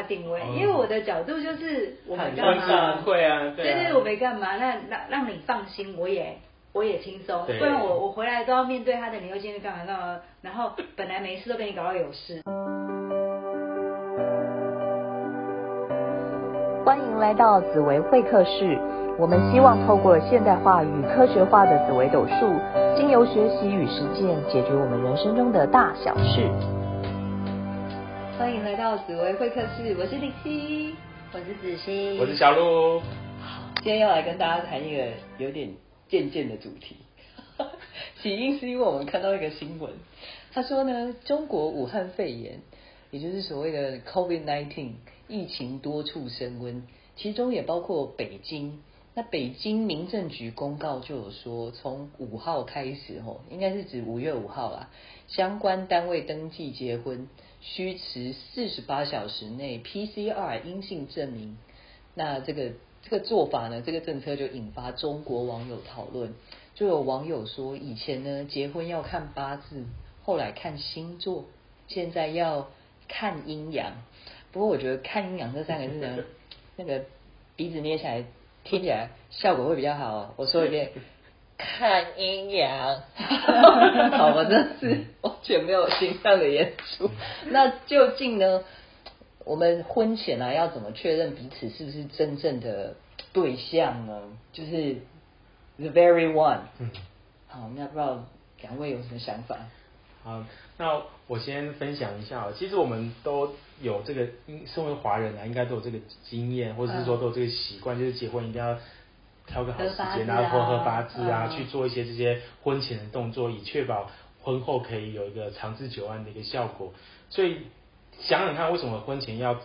他定位，哦因为我的角度就是我没干会嘛啊，会啊，对啊对，我没干嘛，那让让你放心，我也我也轻松，不然我我回来都要面对他的，你又今天干嘛干嘛，然后本来没事都被你搞到有事。欢迎来到紫薇会客室。我们希望透过现代化与科学化的紫微斗数，经由学习与实践，解决我们人生中的大小事。欢迎来到紫薇会客室，我是李希，我是子熙，我是小鹿，今天要来跟大家谈一个有点渐渐的主题。起因是因为我们看到一个新闻，他说呢，中国武汉肺炎，也就是所谓的 COVID-19 疫情多处升温，其中也包括北京。那北京民政局公告就有说，从五号开始，吼，应该是指五月五号啦，相关单位登记结婚需持四十八小时内 PCR 阴性证明。那这个这个做法呢，这个政策就引发中国网友讨论。就有网友说，以前呢结婚要看八字，后来看星座，现在要看阴阳。不过我觉得看阴阳这三个字呢，那个鼻子捏起来听起来效果会比较好哦。我说一遍，看阴阳。好，我真的是完全没有形象的演出。那究竟呢？我们婚前啊，要怎么确认彼此是不是真正的对象呢？就是 the very one。嗯，好，那不知道两位有什么想法？好，那我先分享一下哦。其实我们都有这个，身为华人啊，应该都有这个经验，或者是说都有这个习惯，就是结婚一定要挑个好时间，然后合合八字啊，去做一些这些婚前的动作，以确保婚后可以有一个长治久安的一个效果。所以想想看，为什么婚前要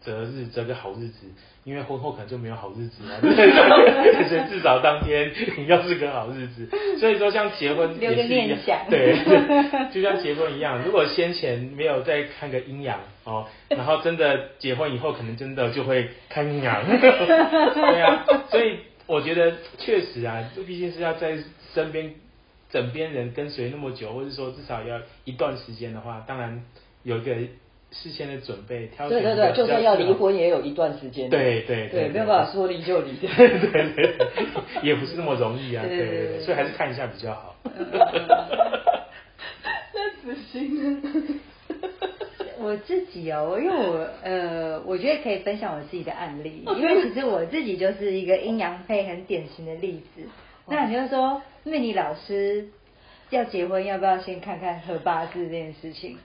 择日择个好日子？因为婚后可能就没有好日子了，所以至少当天你 要是个好日子。所以说，像结婚也是一样念想，对，就像结婚一样，如果先前没有再看个阴阳哦，然后真的结婚以后，可能真的就会看阴阳。对啊，所以我觉得确实啊，这毕竟是要在身边枕边人跟随那么久，或者说至少要一段时间的话，当然有一个事先的准备，挑选对对对，就算要离婚也有一段时间。对对对，没有办法说离就离。对对对，也不是那么容易啊，对对对对对对，所以还是看一下比较好。那子欣呢？我自己哦，因为我 呃，我觉得可以分享我自己的案例，因为其实我自己就是一个阴阳配很典型的例子。那你就说，命理老师要结婚，要不要先看看合八字这件事情？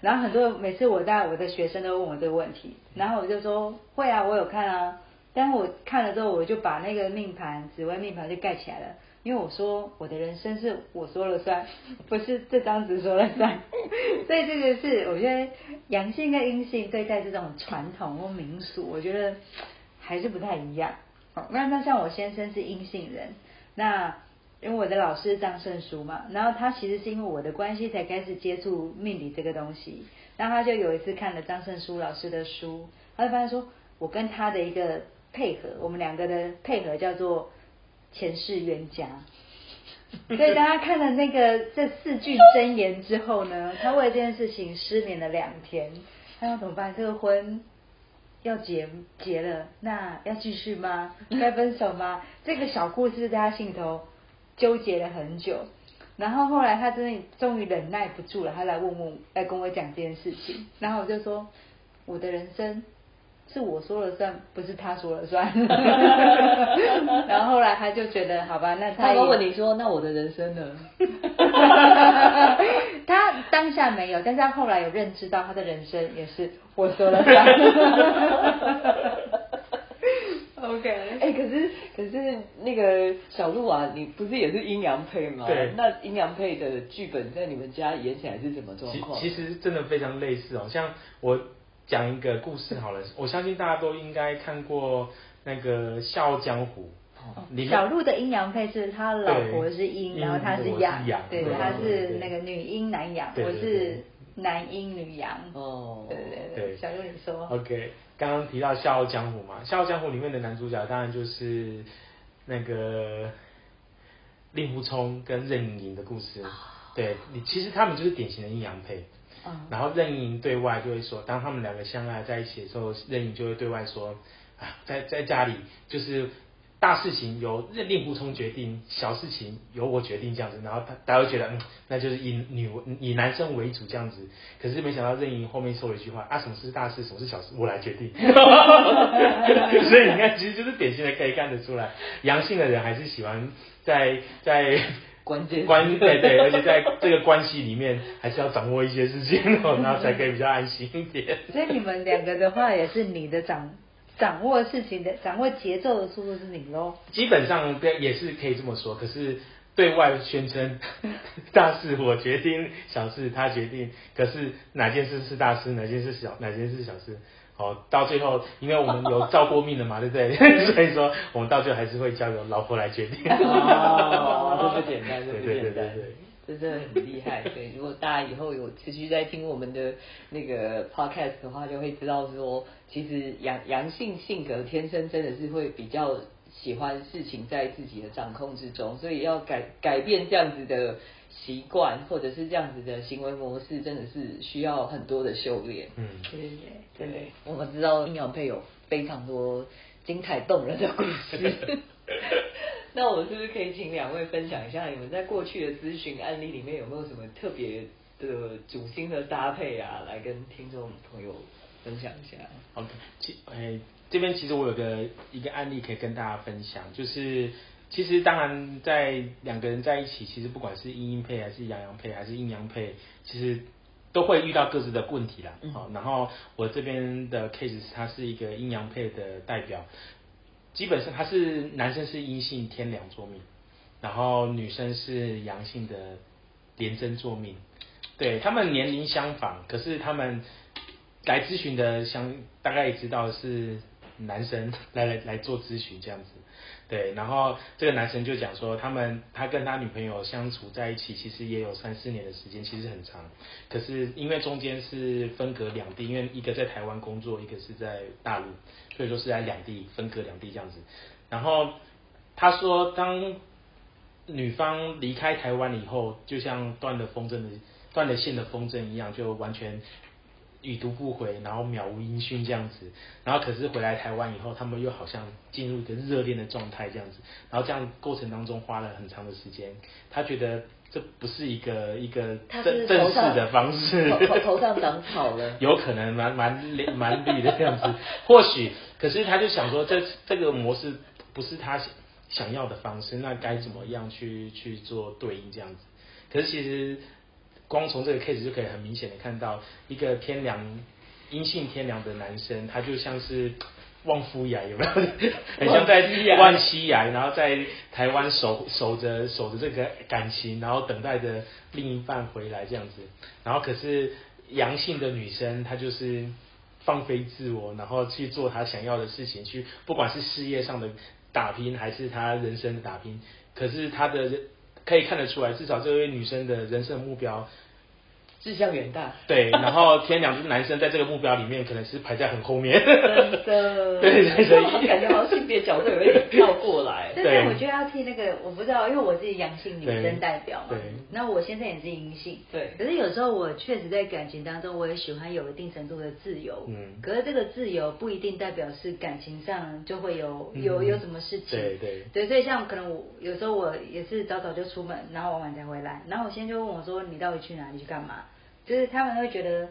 然后很多每次我带我的学生都问我这个问题，然后我就说会啊，我有看啊，但是我看了之后，我就把那个命盘紫微命盘就盖起来了。因为我说我的人生是我说了算，不是这张纸说了算，所以这个是我觉得阳性跟阴性对待这种传统或民俗，我觉得还是不太一样。哦，那那像我先生是阴性人，那因为我的老师张胜书嘛，然后他其实是因为我的关系才开始接触命理这个东西，然后他就有一次看了张胜书老师的书，他就发现说我跟他的一个配合，我们两个的配合叫做。前世冤家，所以当他看了那个这四句真言之后呢，他为了这件事情失眠了两天。他要怎么办？这个婚要结结了，那要继续吗？该分手吗？这个小故事在他心头纠结了很久。然后后来他真的终于忍耐不住了，他来问问，来跟我讲这件事情。然后我就说，我的人生。是我说了算，不是他说了算。然后后来他就觉得，好吧，那他问你说，那我的人生呢？他当下没有，但是他后来有认知到，他的人生也是我说了算。OK，哎、可是可是那个小鹿啊，你不是也是阴阳配吗？对那阴阳配的剧本在你们家演起来是什么状况？其其实真的非常类似哦，像我讲一个故事好了，我相信大家都应该看过那个《笑傲江湖》小鹿的阴阳配是他老婆是阴，然后他是阳，阳对，对他是那个女阴男阳，我是男阴女阳。哦，对对对对，小鹿你说。OK，刚刚提到《笑傲江湖》嘛，《笑傲江湖》里面的男主角当然就是那个令狐冲跟任盈盈的故事。对你，其实他们就是典型的阴阳配。嗯然后任盈对外就会说，当他们两个相爱在一起的时候，任盈就会对外说，啊，在在家里就是大事情由任令狐冲决定，小事情由我决定这样子，然后他大家会觉得，嗯，那就是以女以男生为主这样子。可是没想到任盈后面说了一句话，啊，什么是大事，什么是小事，我来决定。所以你看，其实就是典型的可以看得出来，阳性的人还是喜欢在在。关键关对对，而且在这个关系里面，还是要掌握一些事情哦，然后才可以比较安心一点。所以你们两个的话，也是你的掌掌握事情的、掌握节奏的速度是你喽。基本上对也是可以这么说，可是对外宣称 大事我决定，小事他决定。可是哪件事是大事，哪件事小，哪件事小事？哦，到最后，因为我们有照过命的嘛，对不对？所以说，我们到最后还是会交由老婆来决定。哦，这不简单，这不对对简单对对。这真的很厉害，对。如果大家以后有持续在听我们的那个 podcast 的话，就会知道说，其实阳阳性性格天生真的是会比较喜欢事情在自己的掌控之中，所以要改改变这样子的习惯，或者是这样子的行为模式，真的是需要很多的修炼。嗯，对对对对对，我们知道阴阳配有非常多精彩动人的故事。那我们是不是可以请两位分享一下，你们在过去的咨询案例里面有没有什么特别的主心的搭配啊，来跟听众朋友分享一下？OK，其诶、这边其实我有个一个案例可以跟大家分享，就是其实当然在两个人在一起，其实不管是阴阴配还是阳阳配还是阴阳配，其实都会遇到各自的问题啦。嗯好、然后我这边的 case 是它是一个阴阳配的代表，基本上他是男生是阴性天梁座命，然后女生是阳性的廉贞座命。对他们年龄相仿，可是他们来咨询的相大概也知道是男生 来来来做咨询这样子。对，然后这个男生就讲说，他们他跟他女朋友相处在一起，其实也有三四年的时间，其实很长。可是因为中间是分隔两地，因为一个在台湾工作，一个是在大陆，所以说是在两地分隔两地这样子。然后他说，当女方离开台湾以后，就像断了风筝的断了线的风筝一样，就完全已读不回，然后渺无音讯这样子。然后可是回来台湾以后，他们又好像进入一个热恋的状态这样子。然后这样过程当中花了很长的时间，他觉得这不是一个一个他正正式的方式，头上长草了 有可能蛮蛮蛮绿的这样子，或许，可是他就想说这这个模式不是他想想要的方式，那该怎么样去去做对应这样子？可是其实光从这个 case 就可以很明显的看到，一个天良阴性天良的男生，他就像是。望夫崖有没有？很像在望西崖望西崖，然后在台湾守守着守着这个感情，然后等待着另一半回来这样子。然后可是阳性的女生，她就是放飞自我，然后去做她想要的事情，去不管是事业上的打拼，还是她人生的打拼。可是她的可以看得出来，至少这位女生的人生目标。志向远大，对，然后天两只男生在这个目标里面可能是排在很后面，真的，对对对我感觉好像性别角色有点跳过来。但对。是我觉得要替那个，我不知道，因为我自己阳性女生代表嘛对，那我先生也是阴性，对。可是有时候我确实在感情当中，我也喜欢有一定程度的自由，嗯。可是这个自由不一定代表是感情上就会有有嗯有什么事情，对对。对，所以像可能我有时候我也是早早就出门，然后晚晚才回来，然后我先生就问我说你到底去哪里？去干嘛？就是他们会觉得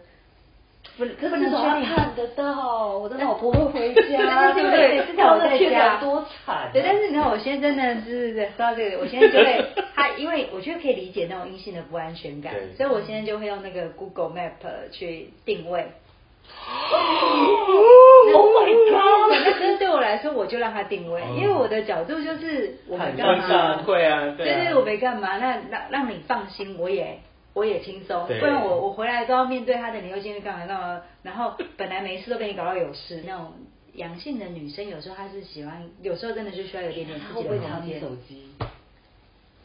不不能可是至少确定要看得到，我的老婆会回家，对不对？对至少我在天家哪多惨啊。对，但是你看我先生呢，就是说到这个，我现在就会 他，因为我觉得可以理解那种阴性的不安全感，所以我现在就会用那个 Google Map 去定位。Oh my 对 god！那可是对我来说，我就让他定位，哦因为我的角度就是我没干关嘛，系会啊，对啊，对，我没干嘛，那让让你放心，我也我也轻松，不然我我回来都要面对他的，你又进去干嘛干嘛，然后本来没事都被你搞到有事，那种阳性的女生有时候她是喜欢，有时候真的就需要有点点他自己会不会查你的空间。手机？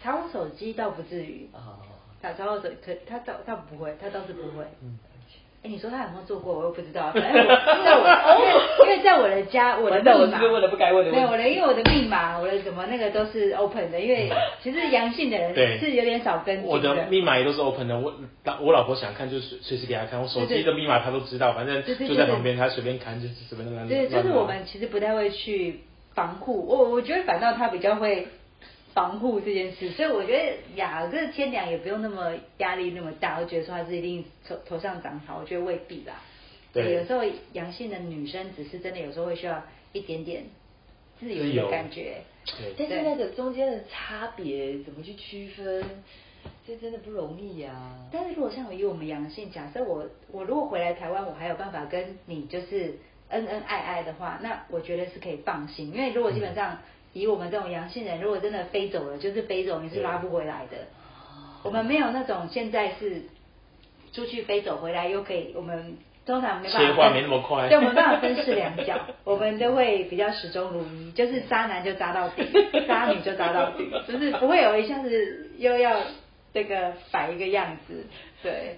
查我手机倒不至于，哦，查查我手可他倒倒不会，他倒是不会。嗯，哎，你说他有没有做过？我又不知道。反正我在我因为因为在我的家，我的密码，我是不是问了不该问的？没有我的，因为我的密码，我的什么那个都是 open 的。因为 其实阳性的人是有点少跟我的密码也都是 open 的。我我老婆想看就随随时给她看，我手机的密码她都知道，反正就在旁边，她随便看就随便乱对，就是我们其实不太会去防护。我我觉得反倒他比较会。防护这件事，所以我觉得呀，这个天凉也不用那么压力那么大，我觉得说他是一定头头上长草，我觉得未必啦。对，有时候阳性的女生只是真的有时候会需要一点点自由的感觉。对。但是那个中间的差别怎么去区分，这真的不容易呀。但是如果像以我们阳性，假设我我如果回来台湾，我还有办法跟你就是恩恩爱爱的话，那我觉得是可以放心，因为如果基本上。以我们这种阳性人，如果真的飞走了，就是飞走，你是拉不回来的。我们没有那种现在是出去飞走回来又可以，我们通常没办法。切换没那么快。对，我们没办法分饰两角，我们都会比较始终如一，就是渣男就渣到底，渣女就渣到底，就是不会有一下子又要这个摆一个样子，对。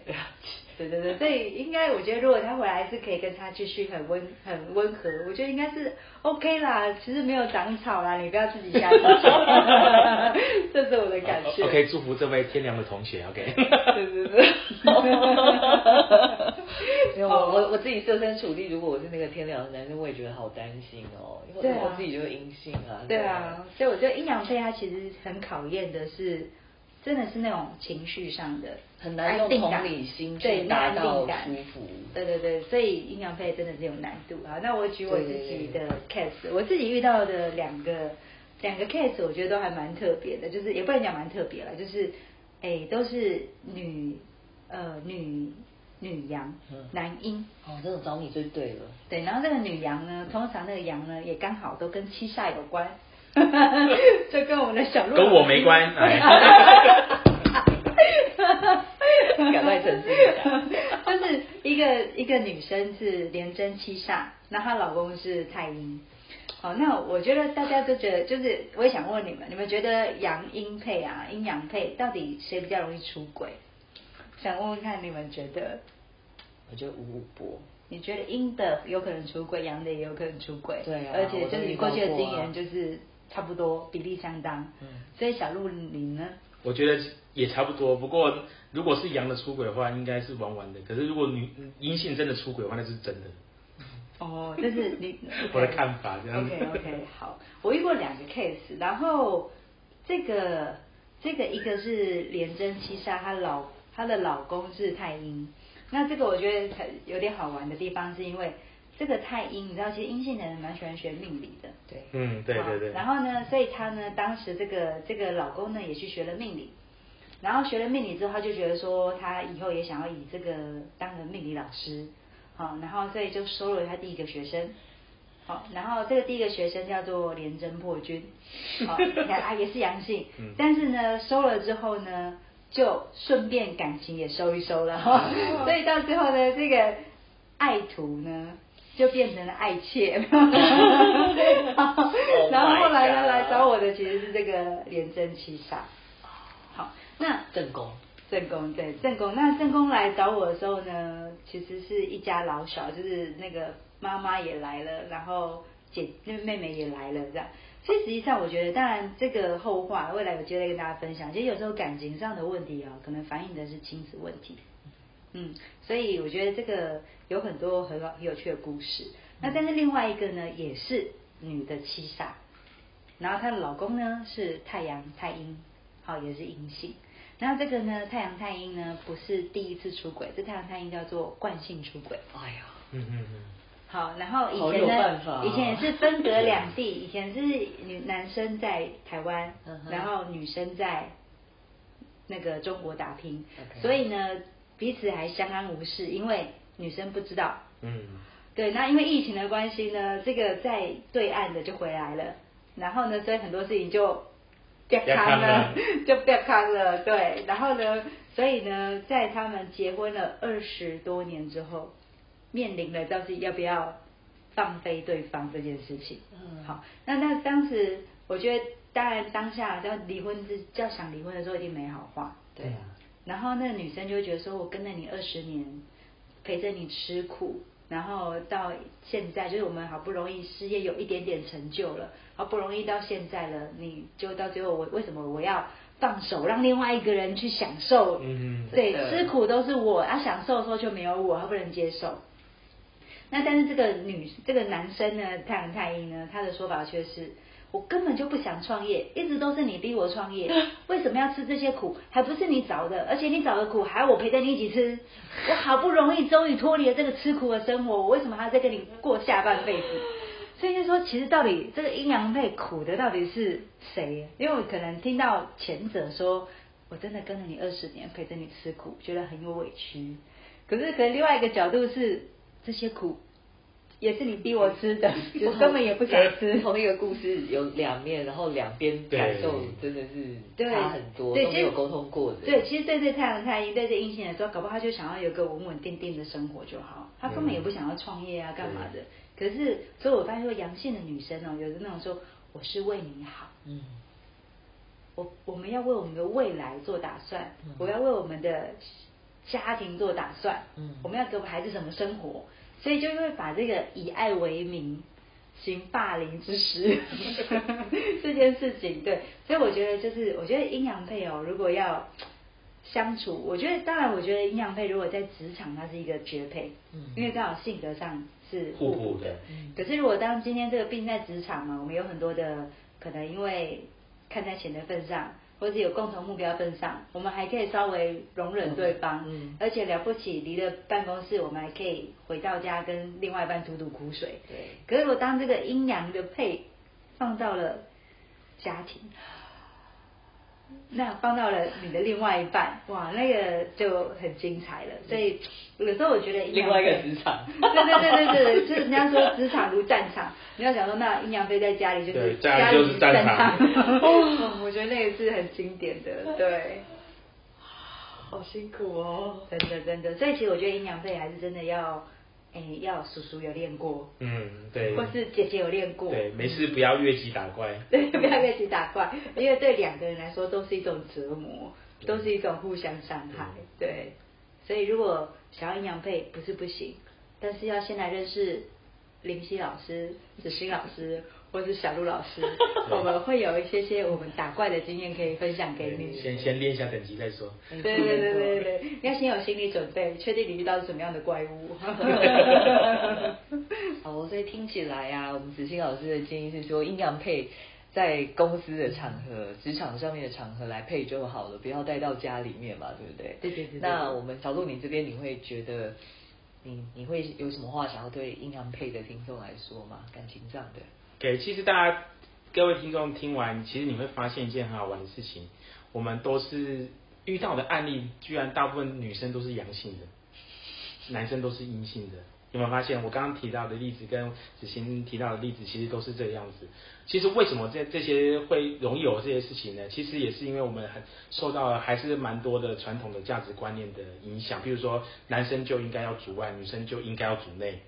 对对对，所以应该我觉得，如果他回来是可以跟他继续很温很温和，我觉得应该是 OK 啦。其实没有长草啦，你不要自己吓自己。这是我的感觉。OK，祝福这位天良的同学。OK。对对 对。我我我自己设身处地，如果我是那个天良的男生，我也觉得好担心哦，因为我自己就是阴性啊。对啊，所以我觉得阴阳配它其实很考验的是。真的是那种情绪上的很难用同理心去达到舒服，对对对，所以阴阳配真的是有难度。啊。那我举我自己的 case，我自己遇到的两个两个 case，我觉得都还蛮特别的，就是也不能讲蛮特别了，就是哎都是女呃女女羊男阴哦，这种找你最对了。对，然后那个女羊呢，通常那个羊呢也刚好都跟七煞有关。这跟我们的小鹿跟我没关，赶快澄清一下，就是一个一个女生是连贞七煞，那她老公是太阴。好，那我觉得大家都觉得，就是我也想问你们，你们觉得阳阴配啊，阴阳配到底谁比较容易出轨？想问问看你们觉得？我觉得吴博。你觉得阴的有可能出轨，阳的也有可能出轨？对啊。而且就是你过去的经验就是。差不多比例相当，嗯，所以小鹿你呢？我觉得也差不多，不过如果是阳的出轨的话，应该是玩玩的。可是如果女阴性真的出轨的话，那是真的。哦，这是你 我的看法这样。OK OK，好，我遇过两个 case，然后这个这个一个是连贞七杀，她老她的老公是太阴，那这个我觉得很有点好玩的地方是因为。这个太阴，你知道，其实阴性的人蛮喜欢学命理的，对，嗯，对对对。然后呢，所以她呢，当时这个这个老公呢，也去学了命理，然后学了命理之后，他就觉得说，他以后也想要以这个当个命理老师，好，然后所以就收了他第一个学生，好，然后这个第一个学生叫做廉贞破军，好，啊，也是阳性，但是呢，收了之后呢，就顺便感情也收一收了，哈，所以到最后呢，这个爱徒呢。就变成了爱妾，然后后来呢，来找我的其实是这个连贞七煞。好，那正宫，正宫对正宫，那正宫来找我的时候呢，其实是一家老小，就是那个妈妈也来了，然后姐那妹妹也来了，这样。所以实际上我觉得，当然这个后话未来有机会跟大家分享。其实有时候感情上的问题啊，可能反映的是亲子问题。嗯，所以我觉得这个有很多很很有趣的故事。那但是另外一个呢，也是女的七煞，然后她的老公呢是太阳太阴，好也是阴性。那这个呢，太阳太阴呢不是第一次出轨，这太阳太阴叫做惯性出轨。哎呀，嗯嗯嗯。好，然后以前呢，以前也是分隔两地，以前是女男生在台湾，然后女生在那个中国打拼，所以呢。彼此还相安无事，因为女生不知道。嗯。对，那因为疫情的关系呢，这个在对岸的就回来了，然后呢，所以很多事情就变康了，就变康了。对，然后呢，所以呢，在他们结婚了二十多年之后，面临了到底要不要放飞对方这件事情。嗯。好，那那当时我觉得，当然当下要离婚之，要想离婚的时候，一定没好话。对啊。然后那个女生就会觉得说：“我跟了你二十年，陪着你吃苦，然后到现在就是我们好不容易事业有一点点成就了，好不容易到现在了，你就到最后我为什么我要放手让另外一个人去享受？嗯对，吃苦都是我，啊，享受的时候就没有我，他不能接受。那但是这个女这个男生呢，太阳太阴呢，他的说法却是。我根本就不想创业，一直都是你逼我创业，为什么要吃这些苦？还不是你找的，而且你找的苦还要我陪着你一起吃。我好不容易终于脱离了这个吃苦的生活，我为什么还要再跟你过下半辈子？所以就说，其实到底这个阴阳配苦的到底是谁？因为我可能听到前者说，我真的跟了你二十年，陪着你吃苦，觉得很有委屈。可是，可能另外一个角度是，这些苦也是你逼我吃的，我根本也不想吃。同一个故事有两面，然后两边感受真的是差很多，对其实都没有沟通过的。对，其实对这太阳太阴，对这阴性来说，搞不好他就想要有个稳稳定定的生活就好，他根本也不想要创业啊，干嘛的？可是，所以我发现说，阳性的女生哦，有的那种说，我是为你好，嗯，我我们要为我们的未来做打算，我要为我们的家庭做打算，嗯。我们要给我们孩子什么生活，所以就会把这个以爱为名行霸凌之实 这件事情，对，所以我觉得就是，我觉得阴阳配哦如果要相处，我觉得当然，我觉得阴阳配如果在职场它是一个绝配，嗯。因为刚好性格上是互互补的，嗯可是如果当今天这个病在职场嘛，我们有很多的可能因为看在钱的份上，或者有共同目标份上，我们还可以稍微容忍对方，嗯而且了不起离了办公室，我们还可以回到家跟另外一半吐吐苦水。对。可是如果当这个阴阳的配放到了家庭，那放到了你的另外一半，哇，那个就很精彩了。所以有时候我觉得阴阳另外一个职场 对对对对对，就是人家说职场如战场，你要想说那阴阳飞在家里就是对家里就是战场 哦，我觉得那个是很经典的，对，好辛苦哦。真的真的。所以其实我觉得阴阳配还是真的要，哎，要叔叔有练过，嗯，对，或是姐姐有练过，对，没事不要越级打怪。对，不要越级打怪，因为对两个人来说都是一种折磨，都是一种互相伤害。对，所以如果想要阴阳配不是不行，但是要先来认识林夕老师、子欣老师或是小鹿老师，我们会有一些些我们打怪的经验可以分享给你。先先练一下等级再说。对对对对对，你要先有心理准备，确定你遇到是什么样的怪物。好，所以听起来啊，我们子欣老师的建议是说，阴阳配在公司的场合、职场上面的场合来配就好了，不要带到家里面嘛，对不对？对对对对那我们小鹿，你这边你会觉得，你你会有什么话想要对阴阳配的听众来说吗？感情上的？对，其实大家各位听众听完，其实你会发现一件很好玩的事情，我们都是遇到的案例，居然大部分女生都是阳性的，男生都是阴性的。有没有发现我刚刚提到的例子跟子欣提到的例子，其实都是这个样子。其实为什么这这些会容易有这些事情呢？其实也是因为我们很受到了还是蛮多的传统的价值观念的影响，比如说男生就应该要主外，女生就应该要主内。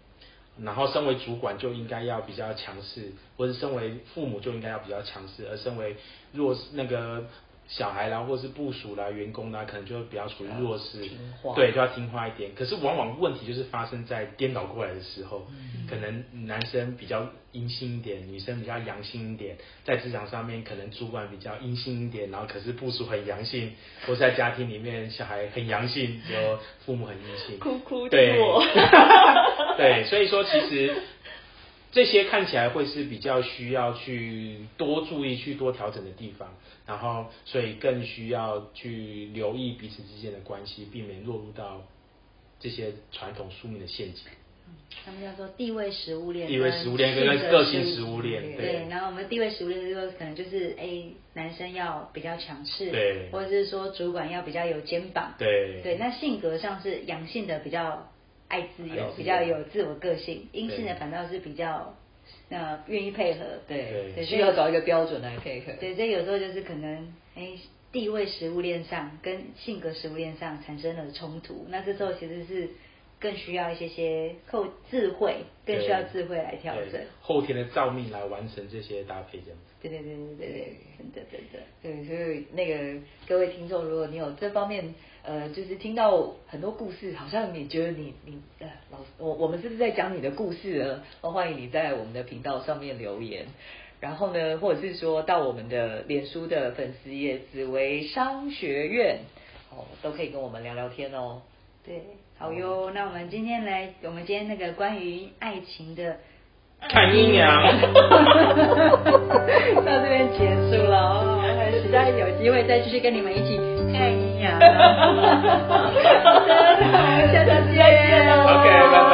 然后，身为主管就应该要比较强势，或者身为父母就应该要比较强势，而身为弱势那个小孩啦，或者是部署啦、员工啦，可能就比较属于弱势。对，就要听话一点。可是往往问题就是发生在颠倒过来的时候，可能男生比较阴性一点，女生比较阳性一点，在职场上面可能主管比较阴性一点，然后可是部署很阳性，或在家庭里面小孩很阳性，有父母很阴性，哭哭对。对，所以说其实这些看起来会是比较需要去多注意、去多调整的地方，然后所以更需要去留意彼此之间的关系，避免落入到这些传统宿命的陷阱。他们叫做地位食物链，地位食物链跟个性食物链对。对。然后我们地位食物链就可能就是哎，男生要比较强势，对。或者是说主管要比较有肩膀，对。对，那性格上是阳性的比较爱自由，比较有自我个性；阴性的反倒是比较呃愿意配合，对，对需要找一个标准来配合。对，所以有时候就是可能哎地位食物链上跟性格食物链上产生了冲突，那这时候其实是更需要一些些后智慧，更需要智慧来调整。后天的造命来完成这些搭配，这样子。对对对对对对，真的真的。对，所以那个各位听众，如果你有这方面，呃，就是听到很多故事，好像你觉得你你呃老我我们是不是在讲你的故事呢？欢迎你在我们的频道上面留言，然后呢，或者是说到我们的脸书的粉丝页紫薇商学院，哦，都可以跟我们聊聊天哦。对，好哟。那我们今天来，我们今天那个关于爱情的看阴阳，到这边结束了哦。实在有机会再继续跟你们一起看阴阳。好的，我们下次再见。OK，拜拜。